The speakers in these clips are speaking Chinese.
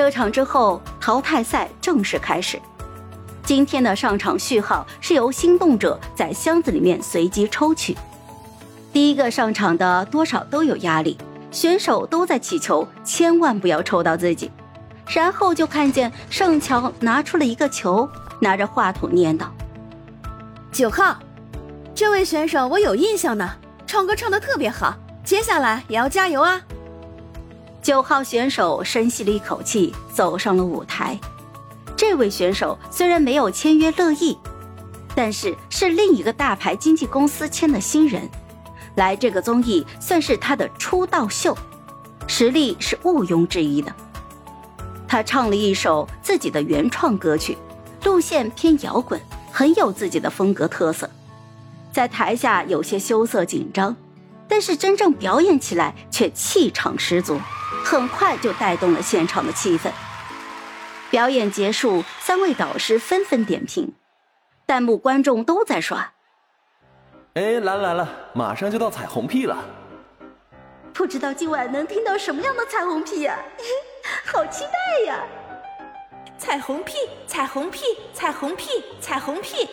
这场之后，淘汰赛正式开始。今天的上场序号是由心动者在箱子里面随机抽取。第一个上场的多少都有压力，选手都在祈求千万不要抽到自己。然后就看见盛乔拿出了一个球，拿着话筒念叨：“九号，这位选手我有印象呢，唱歌唱的特别好，接下来也要加油啊！”九号选手深吸了一口气，走上了舞台。这位选手虽然没有签约乐意，但是是另一个大牌经纪公司签的新人，来这个综艺算是他的出道秀，实力是毋庸置疑的。他唱了一首自己的原创歌曲，路线偏摇滚，很有自己的风格特色，在台下有些羞涩紧张，但是真正表演起来却气场十足，很快就带动了现场的气氛。表演结束，三位导师纷纷点评，弹幕观众都在刷。哎，来了来了，马上就到彩虹屁了，不知道今晚能听到什么样的彩虹屁呀？好期待呀！彩虹屁，彩虹屁，彩虹屁，彩虹屁。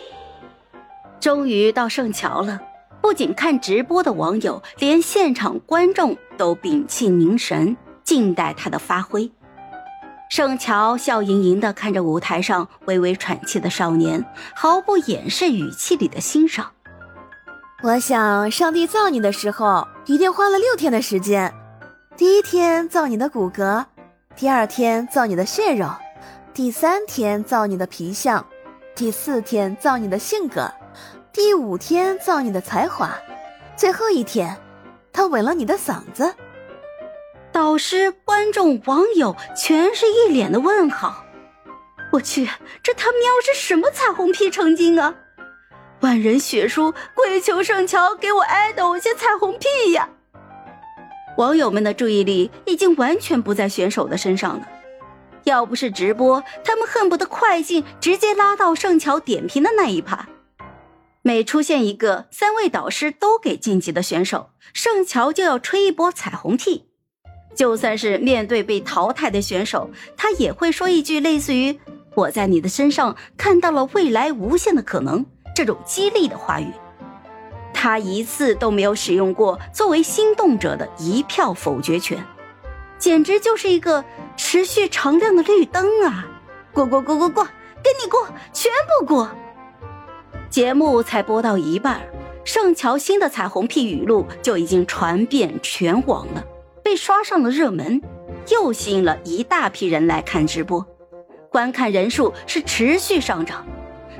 终于到圣桥了，不仅看直播的网友，连现场观众都屏气凝神，静待他的发挥。盛乔笑盈盈地看着舞台上微微喘气的少年，毫不掩饰语气里的欣赏。我想，上帝造你的时候一定花了六天的时间。第一天造你的骨骼，第二天造你的血肉，第三天造你的皮相，第四天造你的性格，第五天造你的才华，最后一天，他吻了你的嗓子。导师、观众、网友全是一脸的问号。我去，这他喵是什么彩虹屁成精啊！万人血书，跪求圣乔给我爱豆些彩虹屁呀！网友们的注意力已经完全不在选手的身上了。要不是直播，他们恨不得快进直接拉到圣乔点评的那一趴。每出现一个三位导师都给晋级的选手，圣乔就要吹一波彩虹屁。就算是面对被淘汰的选手，他也会说一句类似于“我在你的身上看到了未来无限的可能”这种激励的话语。他一次都没有使用过作为心动者的一票否决权，简直就是一个持续常亮的绿灯啊！过过过过过，跟你过，全部过。节目才播到一半，盛乔新的彩虹屁语录就已经传遍全网了。被刷上了热门，又吸引了一大批人来看直播，观看人数是持续上涨。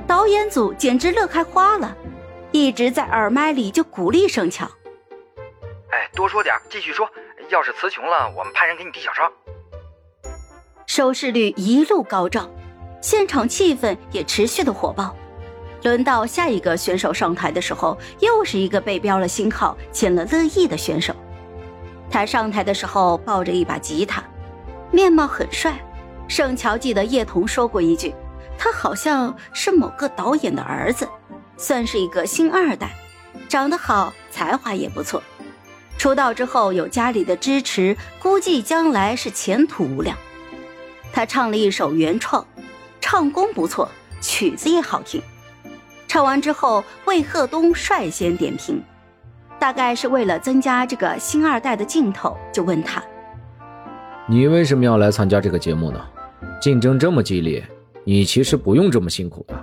导演组简直乐开花了，一直在耳麦里就鼓励盛乔：“哎，多说点，继续说。要是词穷了，我们派人给你递小抄。”收视率一路高涨，现场气氛也持续的火爆。轮到下一个选手上台的时候，又是一个被标了星号、签了乐意的选手。他上台的时候抱着一把吉他，面貌很帅。盛乔记得叶童说过一句：“他好像是某个导演的儿子，算是一个星二代，长得好，才华也不错。出道之后有家里的支持，估计将来是前途无量。”他唱了一首原创，唱功不错，曲子也好听。看完之后，魏鹤东率先点评。大概是为了增加这个星二代的镜头，就问他：“你为什么要来参加这个节目呢？竞争这么激烈，你其实不用这么辛苦的。”